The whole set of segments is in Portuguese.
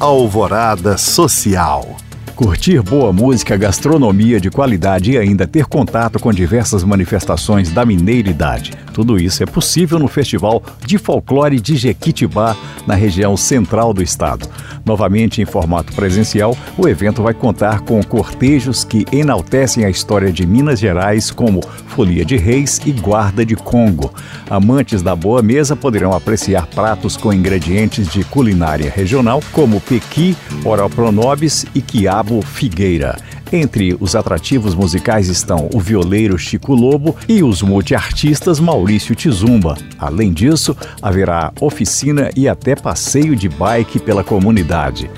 Alvorada Social. Curtir boa música, gastronomia de qualidade e ainda ter contato com diversas manifestações da mineiridade. Tudo isso é possível no Festival de Folclore de Jequitibá, na região central do estado. Novamente em formato presencial, o evento vai contar com cortejos que enaltecem a história de Minas Gerais, como Folia de Reis e Guarda de Congo. Amantes da boa mesa poderão apreciar pratos com ingredientes de culinária regional, como pequi, oropronobis e quiabo figueira. Entre os atrativos musicais estão o violeiro Chico Lobo e os multiartistas Maurício Tizumba. Além disso, haverá oficina e até passeio de bike pela comunidade.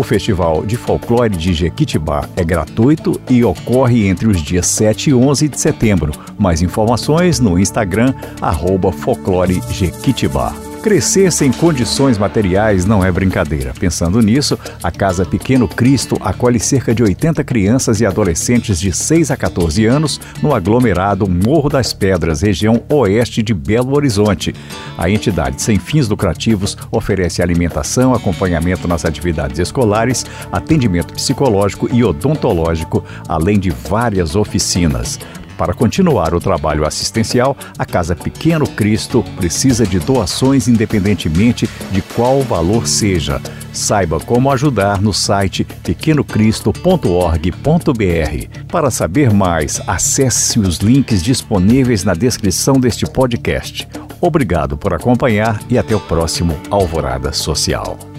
O Festival de Folclore de Jequitibá é gratuito e ocorre entre os dias 7 e 11 de setembro. Mais informações no Instagram, arroba Folclore Jequitibá. Crescer sem condições materiais não é brincadeira. Pensando nisso, a Casa Pequeno Cristo acolhe cerca de 80 crianças e adolescentes de 6 a 14 anos no aglomerado Morro das Pedras, região oeste de Belo Horizonte. A entidade sem fins lucrativos oferece alimentação, acompanhamento nas atividades escolares, atendimento psicológico e odontológico, além de várias oficinas. Para continuar o trabalho assistencial, a Casa Pequeno Cristo precisa de doações independentemente de qual valor seja. Saiba como ajudar no site pequenocristo.org.br. Para saber mais, acesse os links disponíveis na descrição deste podcast. Obrigado por acompanhar e até o próximo Alvorada Social.